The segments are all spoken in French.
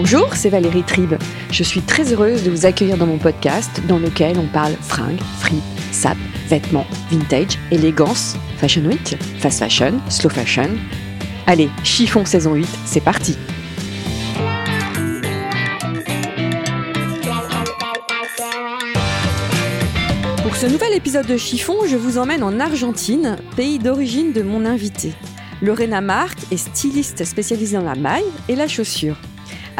Bonjour, c'est Valérie Tribe. Je suis très heureuse de vous accueillir dans mon podcast dans lequel on parle fringues, frites, sap, vêtements, vintage, élégance, fashion week, fast fashion, slow fashion. Allez, chiffon saison 8, c'est parti Pour ce nouvel épisode de Chiffon, je vous emmène en Argentine, pays d'origine de mon invité. Lorena Marc est styliste spécialisée dans la maille et la chaussure.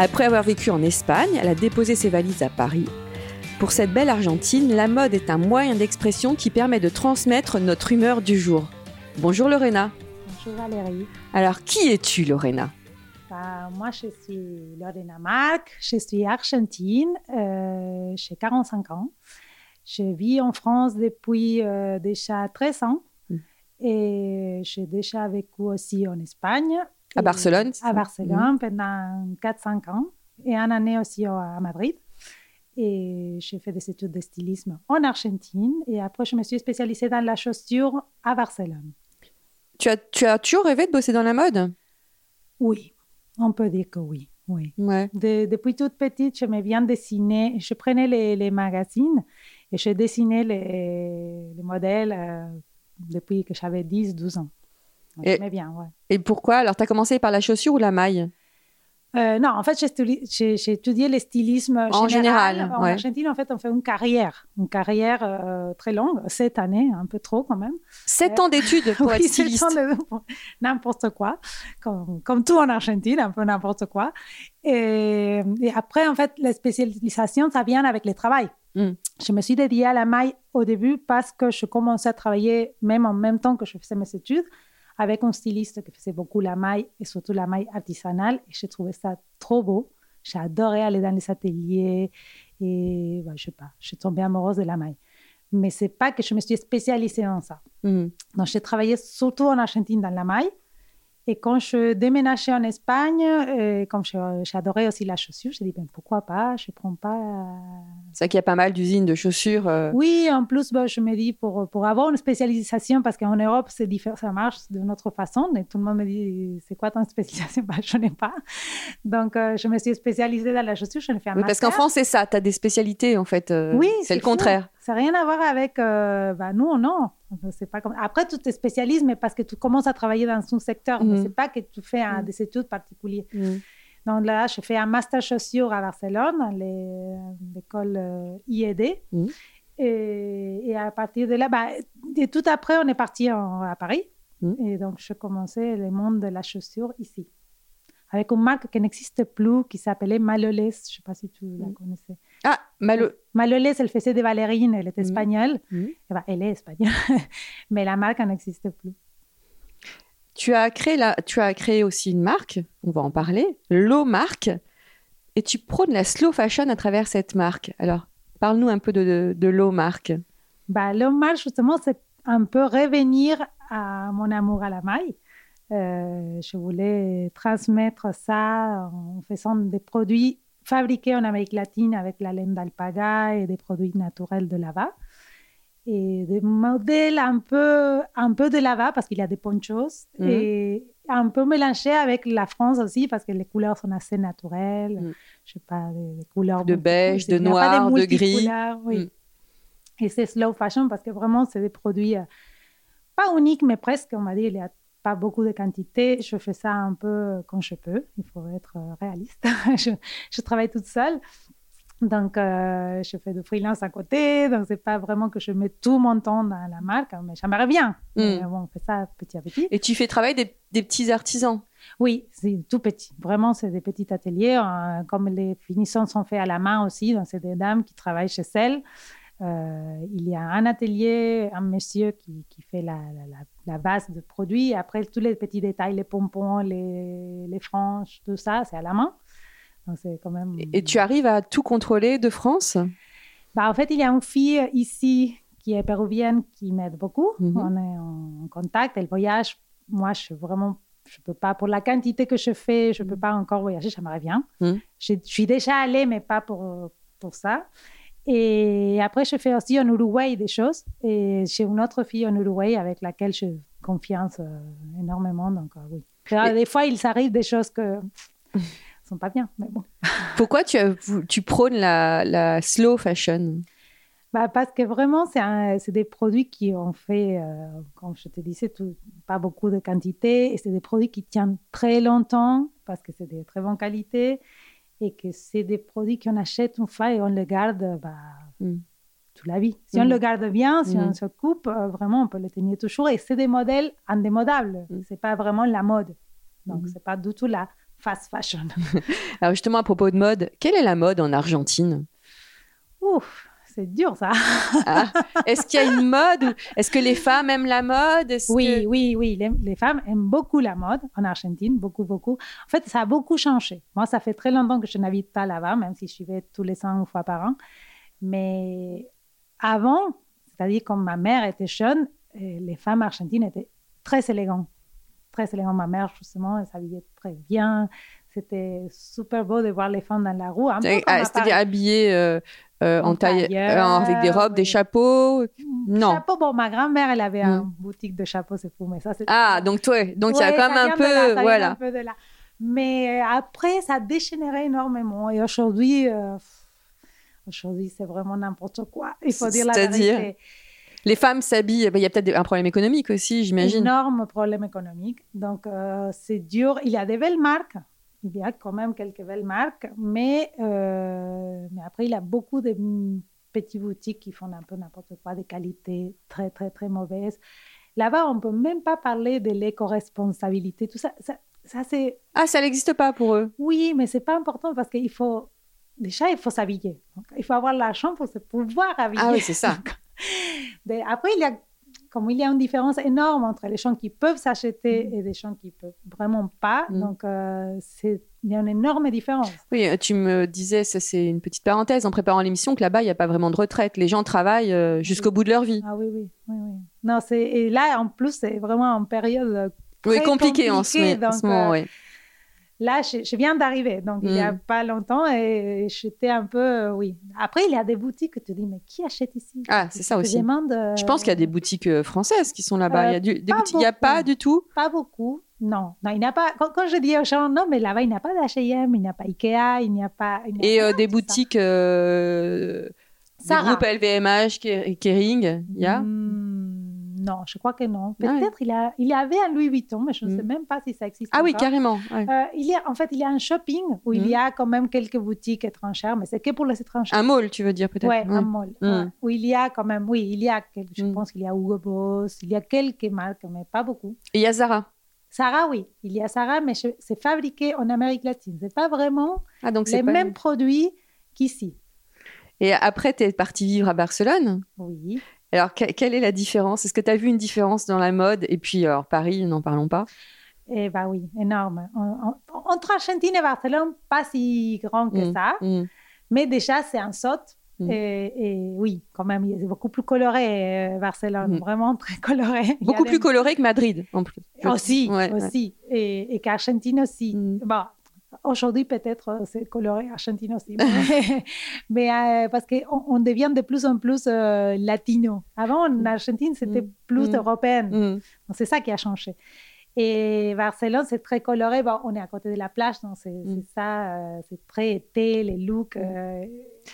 Après avoir vécu en Espagne, elle a déposé ses valises à Paris. Pour cette belle Argentine, la mode est un moyen d'expression qui permet de transmettre notre humeur du jour. Bonjour Lorena. Bonjour Valérie. Alors, qui es-tu Lorena? Bah, moi, je suis Lorena Marc, je suis argentine, euh, j'ai 45 ans. Je vis en France depuis euh, déjà 13 ans Mm. et j'ai déjà vécu aussi en Espagne. À Barcelone À Barcelone pendant 4-5 ans et une année aussi à Madrid. Et j'ai fait des études de stylisme en Argentine et après, je me suis spécialisée dans la chaussure à Barcelone. tu as, tu as toujours rêvé de bosser dans la mode? Oui, on peut dire que oui. oui. Ouais. De- depuis toute petite, j'aimais bien dessiner. Je prenais les, les magazines et je dessinais les, les modèles euh, depuis que j'avais 10-12 ans. Et- J'aimais bien, ouais. Et pourquoi? Alors, tu as commencé par la chaussure ou la maille? Euh, non, en fait, j'ai studi- j'ai j'ai étudié le stylisme En général, En ouais. Argentine, en fait, on fait une carrière, une carrière euh, très longue, sept années, un peu trop quand même. Sept ans d'études pour être Oui, sept styliste. ans de- pour n'importe quoi, comme, comme tout en Argentine, un peu n'importe quoi. Et, et après, en fait, la spécialisation, ça vient avec le travail. Mm. Je me suis dédiée à la maille au début parce que je commençais à travailler même en même temps que je faisais mes études avec un styliste qui faisait beaucoup la maille et surtout la maille artisanale. Et j'ai trouvé ça trop beau. J'ai adoré aller dans les ateliers et ouais, je sais pas, je suis tombée amoureuse de la maille. Mais c'est pas que je me suis spécialisée dans ça. Mhm. Donc, j'ai travaillé surtout en Argentine dans la maille. Et quand je déménageais en Espagne, euh, comme j'adorais aussi la chaussure, j'ai dit, ben, pourquoi pas, je prends pas... C'est vrai qu'il y a pas mal d'usines de chaussures. euh, Oui, en plus, ben, je me dis, pour, pour avoir une spécialisation, parce qu'en Europe, c'est différent, ça marche d'une autre façon, et tout le monde me dit, c'est quoi ton spécialisation? Ben, Je n'ai pas. Donc, euh, je me suis spécialisée dans la chaussure, je l'ai fait un oui, parce qu'en. France, c'est ça. Tu as des spécialités, en fait. euh, Oui, c'est le fou. contraire. Ça n'a rien à voir avec. euh, bah, nous, non. C'est pas comme... Après, tu te spécialises, mais parce que tu commences à travailler dans un secteur. Mais c'est pas que tu fais un- Mhm. des études particulières. Mhm. Donc là, je fais un master chaussure à Barcelone, l'école euh, IED. Mhm. Et, et à partir de là, bah, et tout après, on est parti en- à Paris. Et donc, je commençais le monde de la chaussure ici. Avec une marque qui n'existe plus, qui s'appelait Maloles. Je ne sais pas si tu la connaissais. Ah, Malo. Maloles, elle faisait des ballerines, elle était Mhm. espagnole. Mhm. Eh ben, elle est espagnole, mais la marque n'existe plus. Tu as créé la... tu as créé aussi une marque. On va en parler. Low Marque. Et tu prônes la slow fashion à travers cette marque. Alors, parle-nous un peu de, de, de Low Marque. Bah, le marque, justement, c'est un peu revenir à mon amour à la maille. Euh, je voulais transmettre ça en faisant des produits fabriqués en Amérique latine avec la laine d'alpaga et des produits naturels de là-bas. Et des modèles un peu, un peu de là-bas parce qu'il y a des ponchos Mhm. et un peu mélangés avec la France aussi parce que les couleurs sont assez naturelles. Mhm. Je sais pas, des, des couleurs. De beige, y de noir, de gris. Oui. Mhm. Et c'est slow fashion parce que vraiment, c'est des produits euh, pas uniques, mais presque, on va dire. Il n'y a pas beaucoup de quantité. Je fais ça un peu quand je peux. Il faut être euh, réaliste. je, je travaille toute seule. Donc, euh, je fais du freelance à côté. Donc, c'est pas vraiment que je mets tout mon temps dans la marque, mais j'aimerais bien. Mais bon, on fait ça petit à petit. Et tu fais travailler des, des petits artisans? Oui, c'est tout petit. Vraiment, c'est des petits ateliers. euh, comme les finitions sont faits à la main aussi, donc c'est des dames qui travaillent chez elles. Euh, il y a un atelier, un monsieur qui, qui fait la, la, la, base de produits. Après, tous les petits détails, les pompons, les, les franges, tout ça, c'est à la main. Donc, c'est quand même... Et tu arrives à tout contrôler de France? Bah, En fait, il y a une fille ici qui est péruvienne qui m'aide beaucoup. -hmm. On est en contact. Elle voyage. Moi, je suis vraiment je peux pas, pour la quantité que je fais, je peux pas encore voyager, ça me revient. Mm. Je, je, suis déjà allée, mais pas pour, pour ça. Et après, je fais aussi en Uruguay des choses. Et j'ai une autre fille en Uruguay avec laquelle je confiance euh, énormément. Donc, euh, oui. Et... Des fois, il s'arrive des choses que ne sont pas bien, mais bon. Pourquoi tu, tu prônes la, la slow fashion? Bah parce que vraiment, c'est des produits qui ont fait, euh, comme je te disais, tout, pas beaucoup de quantité. Et c'est des produits qui tiennent très longtemps parce que c'est de très bonne qualité et que c'est des produits qu'on achète une fois et on les garde bah, mm. toute la vie. Si mm. on le garde bien, si mm. on se coupe, euh, vraiment, on peut le tenir toujours. Et c'est des modèles indémodables. Mm. C'est pas vraiment la mode. Donc, c'est pas du tout la fast fashion. Alors, justement, à propos de mode, quelle est la mode en Argentine? Ouf, c'est dur ça. ah. Est-ce qu'il y a une mode Est-ce que les femmes aiment la mode? Oui, que... oui, oui. Les, les, femmes aiment beaucoup la mode en Argentine, beaucoup, beaucoup. En fait, ça a beaucoup changé. Moi, ça fait très longtemps que je n'habite pas là-bas, même si je vais tous les 100 fois par an. Mais avant, c'est-à-dire quand ma mère était jeune, euh, les femmes argentines étaient très élégantes. Très élégantes. Ma mère, justement, elle s'habillait très bien c'était super beau de voir les femmes dans la rue. C'est-à-dire habillées euh, euh, en, taille, euh, avec des robes, des chapeaux. Non. Chapeau, bon, ma grand-mère, elle avait mm. une boutique de chapeaux, c'est fou, mais ça, c'est. Ah, donc toi, donc il y a quand même un peu, là, voilà. Un peu de là. Mais après, ça a dégénéré énormément. Et aujourd'hui, euh, aujourd'hui, c'est vraiment n'importe quoi. Il faut dire la vérité. Les femmes s'habillent, il y a peut-être un problème économique aussi, j'imagine. Énorme problème économique. Donc, euh, c'est dur. Il y a des belles marques il y a quand même quelques belles marques, mais, euh, mais après, il y a beaucoup de petites boutiques qui font un peu n'importe quoi, des qualités très, très, très mauvaises. Là-bas, on ne peut même pas parler de l'éco-responsabilité. Tout ça, ça, ça c'est... Ah, ça n'existe pas pour eux Oui, mais c'est pas important parce qu'il faut... Déjà, il faut s'habiller. Il faut avoir l'argent pour se pouvoir habiller. Ah oui, c'est ça. après, il y a comme il y a une différence énorme entre les gens qui peuvent s'acheter mm. et des gens qui peuvent vraiment pas, mm. donc euh, c'est il y a une énorme différence. Oui, euh, tu me disais, ça c'est une petite parenthèse en préparant l'émission, que là-bas il n'y a pas vraiment de retraite. Les gens travaillent euh, jusqu'au oui. bout de leur vie. Ah oui, oui, oui, oui. Non, et là en plus c'est vraiment en période très oui, compliquée en ce, donc, en ce moment. Euh, oui. Là, je, je viens d'arriver, donc mm. il n'y a pas longtemps, et j'étais un peu, euh, oui. Après, il y a des boutiques que tu dis, mais qui achète ici? Ah, c'est ça aussi. Je, demande, euh... je pense qu'il y a des boutiques euh, françaises qui sont là-bas. il y a du, des boutiques, il n'y a pas du tout? Pas beaucoup. Non, non, il n'y a pas. Quand, quand, je dis aux gens, non, mais là-bas, il n'y a pas d'H&M, il n'y a pas Ikea, il n'y a pas. A et des boutiques, euh, des groupes LVMH, Kering, il y a? Mmh, Non, je crois que non. Peut-être ah, il, a, il y avait un Louis Vuitton, mais je ne sais même pas si ça existe. Ah encore. oui, carrément. Ouais. Euh, il y a, en fait, il y a un shopping où il y a quand même quelques boutiques étrangères, mais c'est que pour les étrangers. Un mall, tu veux dire peut-être Oui, un mall. Ouais. Où il y a quand même, oui, il y a, quelques, je pense qu'il y a Hugo Boss, il y a quelques marques, mais pas beaucoup. Et il y a Zara Zara, oui, il y a Zara, mais c'est fabriqué en Amérique latine. C'est pas vraiment ah, donc les pas... mêmes produits qu'ici. Et après, tu es partie vivre à Barcelone Oui. Alors, que, quelle est la différence? Est-ce que tu as vu une différence dans la mode? Et puis, alors, Paris, n'en parlons pas. Eh bien oui, énorme. En, entre Argentine et Barcelone, pas si grand que mmh, ça. Mmh. Mais déjà, c'est un saut. Mmh. Et, et, oui, quand même, c'est beaucoup plus coloré, euh, Barcelone, mmh. vraiment très coloré. Beaucoup plus des... coloré que Madrid, en plus. Aussi, ouais, aussi. Ouais. Et, et qu'Argentine aussi. Mmh. Bon, aujourd'hui, peut-être, euh, c'est coloré, Argentine aussi. mais, euh, parce qu'on on devient de plus en plus euh, latino. Avant, en Argentine, c'était plus européenne. C'est ça qui a changé. Et Barcelone, c'est très coloré. Bon, on est à côté de la plage, donc c'est mm. ça, euh, c'est très été, les looks. Euh...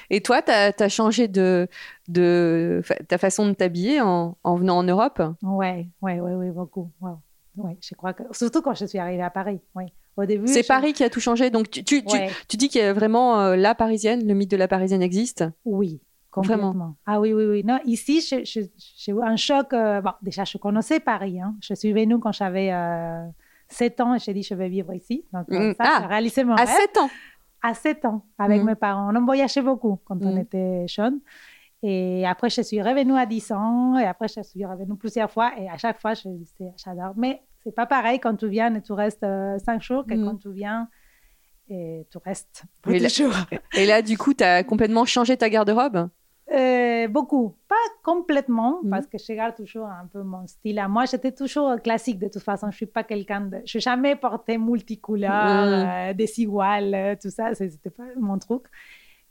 Et toi, tu as, as, changé de, de ta façon de t'habiller en, en, venant en Europe? Oui, oui, oui, ouais, beaucoup. Wow. Ouais, je crois que... Surtout quand je suis arrivée à Paris. Oui. Au début, c'est je... Paris qui a tout changé. Donc, tu, tu, ouais. tu, tu dis qu'il y a vraiment euh, la parisienne, le mythe de la parisienne existe? Oui, Vraiment. Ah oui, oui, oui. Non, ici, j'ai eu un choc. Euh, bon, déjà, je connaissais Paris. Hein. Je suis venue quand j'avais euh, 7 ans et j'ai dit je vais vivre ici. Donc, mmh. ça, ah, j'ai réalisé mon à rêve. 7 ans À 7 ans, avec mmh. mes parents. On voyageait beaucoup quand mmh. on était jeunes. Et après, je suis revenue à 10 ans, et après, je suis revenue plusieurs fois, et à chaque fois, je disais, j'adore. Mais c'est pas pareil quand tu viens et tu restes euh, cinq jours que Mm. quand tu viens et tu restes Et là- jours. Et là, du coup, tu as complètement changé ta garde-robe? Euh, beaucoup, pas complètement, Mhm. parce que je garde toujours un peu mon style moi. J'étais toujours classique de toute façon. Je suis pas quelqu'un de. Je n'ai jamais porté multicouleur, Mhm. euh, desigual, euh, tout ça. C'était pas mon truc.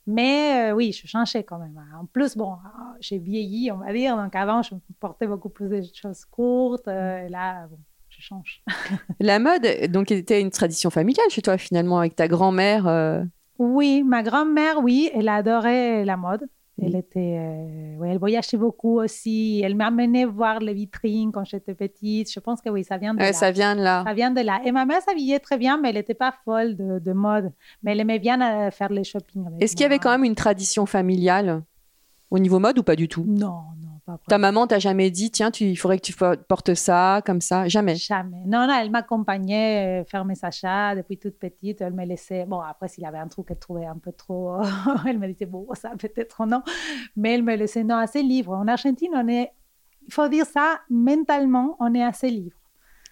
Mais euh, oui, je changeais quand même. En plus, bon, j'ai vieilli, on va dire. Donc avant, je portais beaucoup plus de choses courtes. et là, bon, change. La mode, donc, était une tradition familiale chez toi, finalement, avec ta grand-mère. euh, Oui, ma grand-mère, oui, elle adorait la mode. Elle était, euh, elle voyageait beaucoup aussi. Elle m'amenait voir les vitrines quand j'étais petite. Je pense que oui, ça vient de ouais, là. ça vient de là. Ça vient de là. Et ma mère s'habillait très bien, mais elle n'était pas folle de, de mode. Mais elle aimait bien euh, faire les shopping. Est-ce qu'il y avait quand même une tradition familiale au niveau mode ou pas du tout? Non, pas Ta maman t'a jamais dit, tiens, tu, il faudrait que tu portes ça, comme ça? Jamais? Jamais. Non, non, elle m'accompagnait euh, faire mes achats depuis toute petite. Elle me laissait. Bon, après, s'il y avait un truc qu'elle trouvait un peu trop. elle me disait, bon, ça peut-être non. Mais elle me laissait, non, assez libre. En Argentine, on est. Il faut dire ça, mentalement, on est assez libre.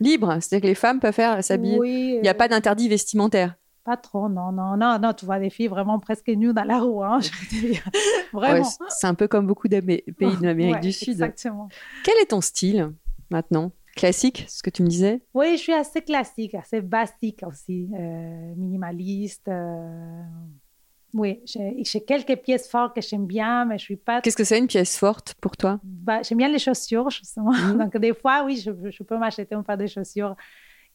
Libre, c'est-à-dire que les femmes peuvent faire s'habiller. Oui. Il n'y a euh, pas d'interdit vestimentaire. Pas trop, non, non, non, non. Tu vois des filles vraiment presque nues dans la rue, hein, je. Ouais, Vraiment. c'est un peu comme beaucoup de pays de l'Amérique Ouais, du Sud. Exactement. Quel est ton style maintenant? Classique, ce que tu me disais? Oui, je suis assez classique, assez basique aussi, euh, minimaliste. euh, Oui, j'ai quelques pièces fortes que j'aime bien, mais je suis pas. Qu'est-ce que c'est une pièce forte pour toi? Bah, j'aime bien les chaussures, justement. Mhm. Donc, des fois, oui, je, je peux m'acheter un paire de chaussures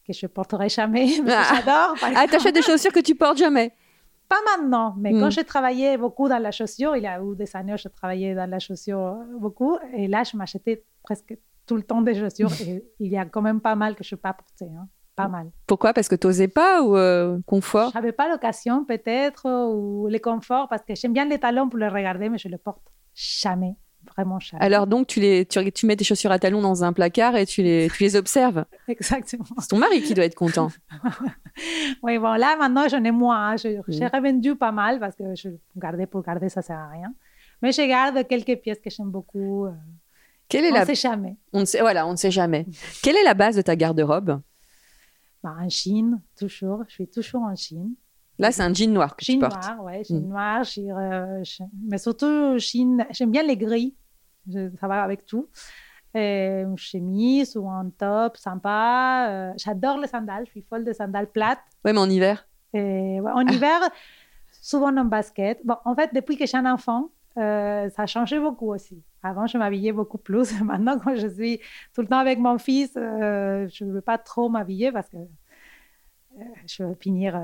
que je porterai jamais, mais Ah. j'adore. Ah, t'achètes des chaussures que tu portes jamais? Pas maintenant, mais Mm. quand j'ai travaillé beaucoup dans la chaussure, il y a eu des années où je travaillais dans la chaussure beaucoup, et là, je m'achetais presque tout le temps des chaussures, et il y a quand même pas mal que je n'ai pas porté, hein. pas mal. Pourquoi? Parce que t'osais pas ou euh, confort? J'avais pas l'occasion peut-être, ou le confort, parce que j'aime bien les talons pour les regarder, mais je les porte jamais, vraiment jamais. Alors donc tu, les, tu, tu mets tes chaussures à talons dans un placard et tu les, tu les observes. Exactement. C'est ton mari qui doit être content. Oui, bon, là, maintenant, j'en ai moins. hein. J'ai revendu pas mal, parce que je gardais pour garder, ça sert à rien. Mais je garde quelques pièces que j'aime beaucoup. euh, Quelle est On la... ne sait jamais. On ne sait, voilà, on ne sait jamais. Quelle est la base de ta garde-robe? Bah, en Chine, toujours. Je suis toujours en Chine. Là, c'est un jean noir que tu Chine portes. noire, ouais, Mm. noire. j'ai, euh, mais surtout, Chine. J'aime bien les gris. Je- ça va avec tout. Une chemise ou un top sympa. euh, J'adore les sandales. Je suis folle de sandales plates. Ouais, mais en hiver. Et, ouais, en hiver, souvent en basket. Bon, en fait, depuis que j'ai un enfant, euh, ça a changé beaucoup aussi. Avant, je m'habillais beaucoup plus. Maintenant, quand je suis tout le temps avec mon fils, je ne veux pas trop m'habiller parce que je vais finir.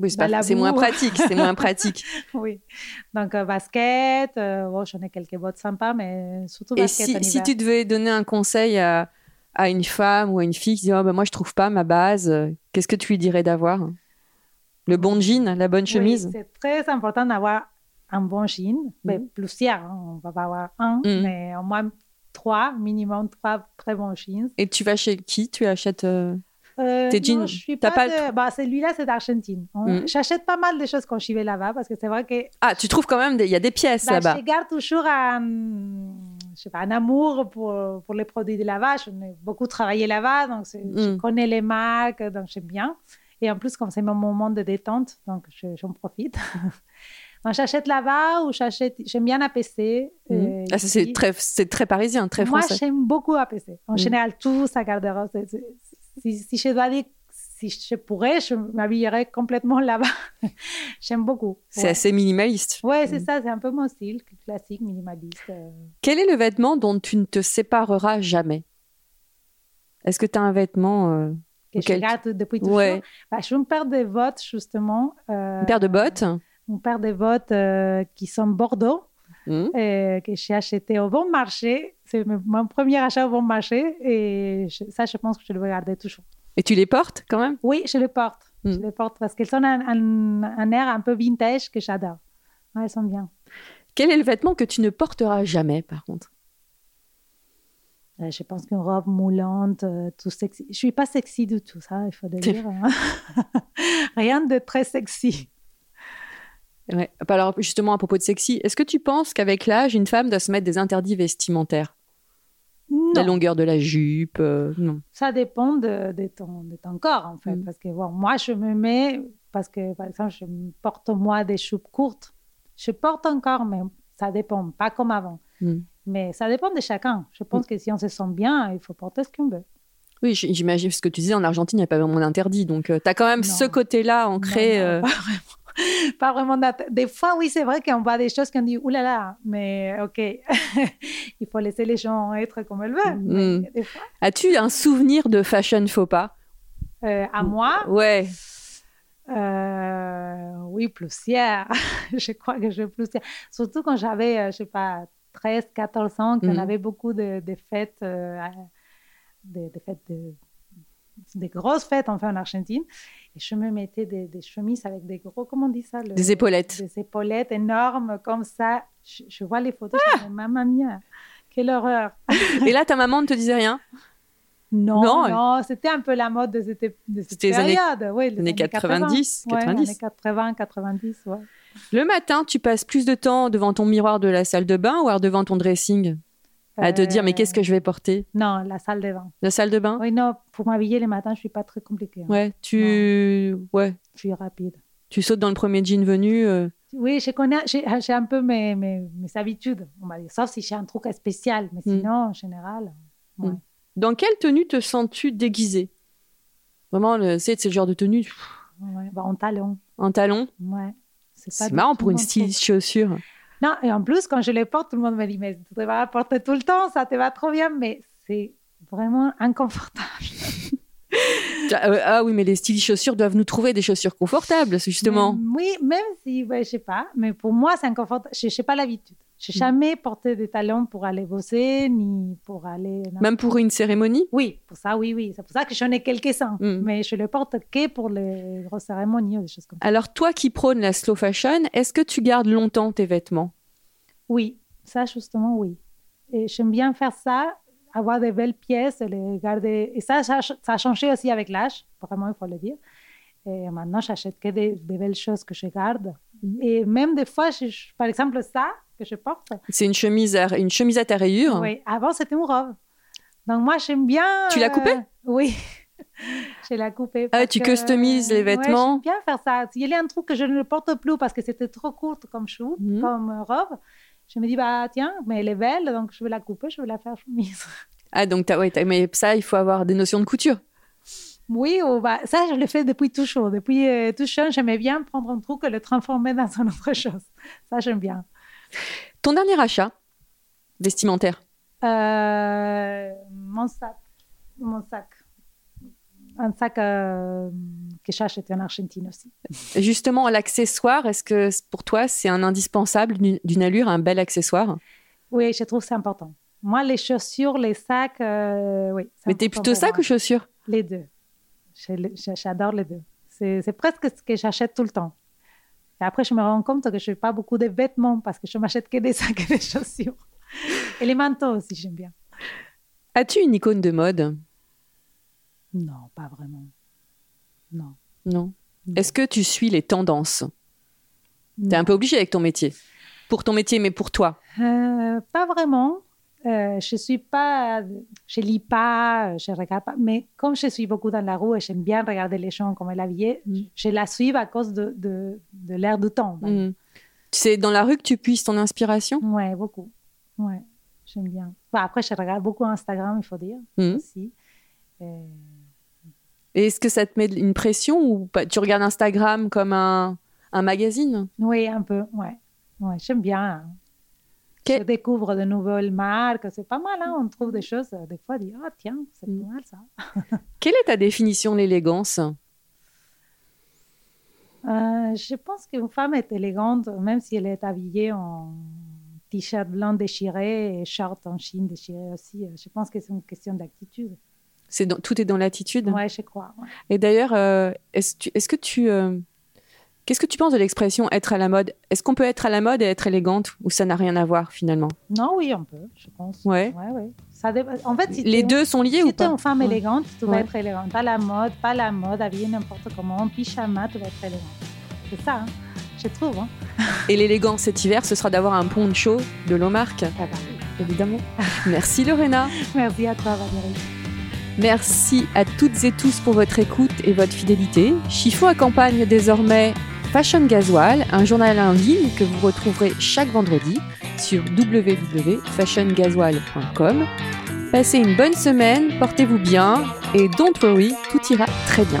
Oui, c'est, moins pratique. C'est moins pratique. oui. Donc, euh, basket. euh, bon, j'en ai quelques bottes sympas, mais surtout Et basket en si, si hiver. tu devais donner un conseil à, à une femme ou à une fille qui dit oh, bah, Moi, je trouve pas ma base, euh, qu'est-ce que tu lui dirais d'avoir? Le bon jean, la bonne Oui, chemise? c'est très important d'avoir un bon jean. Mais Mhm. plusieurs, hein, on va pas avoir un, Mhm. mais au moins trois, minimum trois très bons jeans. Et tu vas chez qui? Tu achètes. euh, Euh, Tes jeans, pas, pas de- bah, celui-là, c'est d'Argentine. On- Mm. J'achète pas mal de choses quand je vais là-bas parce que c'est vrai que Ah, tu trouves quand même, des- il y a des pièces bah, là-bas. je garde toujours un, je sais pas, un amour pour, pour les produits de là-bas. Je n'ai beaucoup travaillé là-bas, donc je Mm. connais les marques, donc j'aime bien. Et en plus, comme c'est mon moment de détente, donc je- j'en profite. donc j'achète là-bas ou j'achète, j'aime bien APC. Mhm. euh, Ah, ça, c'est très, c'est très parisien, très Moi, français. j'aime beaucoup APC. En Mm. général, tout sa garde-robe. Si, si je dois dire, si je pourrais, je m'habillerais complètement là-bas. j'aime beaucoup. C'est ouais. assez minimaliste. Ouais, c'est ça, c'est un peu mon style, classique, minimaliste. euh. Quel est le vêtement dont tu ne te sépareras jamais? Est-ce que tu as un vêtement, euh, que Auquel je garde depuis toujours? ouais, Bah, j'ai une paire de bottes, justement. euh, une paire de bottes? Une paire de bottes euh, qui sont Bordeaux, Hmm. euh, que j'ai acheté au bon marché. C'est mon- premier achat au bon marché. Et je- ça, je pense que je le vais garder toujours. Et tu les portes quand même? Oui, je les porte. Mm. Je les porte parce qu'elles ont un, un- un air un peu vintage que j'adore. Ouais, elles sont bien. Quel est le vêtement que tu ne porteras jamais, par contre? Euh, je pense qu'une robe moulante, euh, tout sexy. Je suis pas sexy du tout, ça, il faut le dire. hein. Rien de très sexy. Ouais. Alors justement à propos de sexy, est-ce que tu penses qu'avec l'âge, une femme doit se mettre des interdits vestimentaires? Non. La longueur de la jupe, euh, non. Ça dépend de, de ton, de ton corps, en fait. Mm. Parce que bon, moi, je me mets, parce que par exemple, je porte moi des jupes courtes. Je porte encore, mais ça dépend, pas comme avant. Mm. Mais ça dépend de chacun. Je pense que si on se sent bien, il faut porter ce qu'on veut. Oui, j'imagine ce que tu disais, en Argentine, il n'y a pas vraiment d'interdit. Donc, tu as quand même Non. ce côté-là ancré. Non, non, euh, pas vraiment. Pas vraiment Des fois, oui, c'est vrai qu'on voit des choses qu'on dit, oulala, là là, mais ok, il faut laisser les gens être comme elles veulent. Mm. Fois, As-tu un souvenir de fashion faux pas? Euh, à moi, Ouais. Euh, oui, plusieurs. je crois que j'ai plusieurs. Surtout quand j'avais, euh, je sais pas, 13, 14 ans, qu'on Mhm. avait beaucoup de, de fêtes, euh, des des fêtes de, des grosses fêtes enfin en Argentine. Et je me mettais des, des chemises avec des gros, comment on dit ça? Le- Des épaulettes. Des épaulettes énormes comme ça. Je, je vois les photos, je me dis, mamma mia, quelle horreur. Et là, ta maman ne te disait rien? Non, Non, non, c'était un peu la mode de cette, de cette C'était les années- période. oui, les années 90, 80. Ouais, 90. années 80, 90, ouais. Le matin, tu passes plus de temps devant ton miroir de la salle de bain ou alors devant ton dressing? À te dire, mais qu'est-ce que je vais porter? Euh, Non, la salle de bain. La salle de bain? Oui, non, pour m'habiller le matin, je suis pas très compliquée. hein. Ouais, tu... Ouais, Je suis rapide. tu sautes dans le premier jean venu. euh, Oui, je connais, j'ai j'ai un peu mes, mes, mes habitudes, on va dire. Sauf si j'ai un truc spécial, mais Mm. sinon, en général, ouais. Mm. Dans quelle tenue te sens-tu déguisée? Vraiment, c'est le genre de tenue ouais. Bah, en talon, en talon. ouais. C'est marrant pour une styliste chaussure. Non, et en plus, quand je les porte, tout le monde me dit, mais tu vas la porter tout le temps, ça te va trop bien, mais c'est vraiment inconfortable. Ah, euh, ah oui, mais les stylistes chaussures doivent nous trouver des chaussures confortables, justement. Mais- oui, même si, ouais, je sais pas, mais pour moi, c'est inconfortable. Je n'ai pas l'habitude. Je n'ai jamais porté des talons pour aller bosser, ni pour aller. non. Même pour une cérémonie? Oui, pour ça, oui, oui. C'est pour ça que j'en ai quelques-uns. Mm. Mais je les porte que pour les grosses cérémonies ou des choses comme ça. Alors, toi qui prônes la slow fashion, est-ce que tu gardes longtemps tes vêtements? Oui, ça, justement, oui. Et j'aime bien faire ça, avoir des belles pièces, les garder. Et ça, ça, ça a changé aussi avec l'âge, vraiment, il faut le dire. Et maintenant, j'achète que des, des belles choses que je garde. Mhm. Et même des fois, je- par exemple, ça que je porte, C'est une chemise, à, une chemise à ta rayure oui, avant, c'était une robe. Donc, moi, j'aime bien. Tu l'as coupée? euh, Oui. je l'ai coupée. Ah, tu que- customises les Ouais, vêtements? J'aime bien faire ça. S'il y a un truc que je ne porte plus parce que c'était trop courte comme chou, Mhm. comme robe, je me dis, bah tiens, mais elle est belle, donc je vais la couper, je vais la faire chemise. Ah, donc, t'as- ouais, t'as- mais ça, il faut avoir des notions de couture. Oui, ou bah, ça, je le fais depuis toujours. Depuis euh, tout jeune, j'aimais bien prendre un truc et le transformer dans une autre chose. Ça, j'aime bien. Ton dernier achat vestimentaire Euh, mon sac. Mon sac. Un sac euh, que j'ai acheté en Argentine aussi. Justement, l'accessoire, est-ce que pour toi, c'est un indispensable d'une allure, un bel accessoire? Oui, je trouve que c'est important. Moi, les chaussures, les sacs, euh, oui. Mais t'es plutôt sac moi. ou chaussures? Les deux. J'adore les deux. C'est presque ce que j'achète tout le temps. Et après, je me rends compte que je n'ai pas beaucoup de vêtements parce que je m'achète que des sacs et des chaussures. Et les manteaux aussi, j'aime bien. As-tu une icône de mode? Non, pas vraiment. Non. Non. Est-ce que tu suis les tendances? T'es un peu obligé avec ton métier. Pour ton métier, mais pour toi. Euh, pas vraiment. Euh, je suis pas, je lis pas, je regarde pas. Mais comme je suis beaucoup dans la rue et j'aime bien regarder les gens comme elle habillée, Mm. je la suis à cause de, de, de l'air du temps. Mm. C'est dans la rue que tu puisses ton inspiration? Ouais, beaucoup. Ouais, j'aime bien. Bon, après, je regarde beaucoup Instagram, il faut dire Mm. aussi. Euh, Et est-ce que ça te met une pression ou pas? Tu regardes Instagram comme un, un magazine? Oui, un peu. Ouais, ouais j'aime bien. Je découvre de nouvelles marques, c'est pas mal. Hein? On trouve des choses, euh, des fois, on dit ah tiens, c'est Mm. pas mal ça. Quelle est ta définition de l'élégance? Euh, je pense qu'une femme est élégante, même si elle est habillée en t-shirt blanc déchiré et short en chine déchiré aussi. Euh, Je pense que c'est une question d'attitude. C'est Tout est dans l'attitude? Ouais, je crois. ouais. Et d'ailleurs, est-ce que tu... Qu'est-ce que tu penses de l'expression être à la mode? Est-ce qu'on peut être à la mode et être élégante ou ça n'a rien à voir finalement? Non, oui, on peut, je pense. Ouais. Ouais, ouais. Ça dé- En fait, si Les deux sont liés Si ou tu es pas? une femme élégante, tu vas Ouais. être élégante. Pas la mode, pas la mode, habillée n'importe comment, en pyjama, tu vas être élégante. C'est ça. hein. je trouve. Hein. Et l'élégance cet hiver, ce sera d'avoir un poncho de Lomarque. Ah bah, évidemment. Merci Lorena. Merci à toi Valérie. Merci à toutes et tous pour votre écoute et votre fidélité. Chiffon accompagne désormais Fashion Gasoil, un journal en ligne que vous retrouverez chaque vendredi sur www.fashiongasoil.com. Passez une bonne semaine, portez-vous bien et don't worry, tout ira très bien.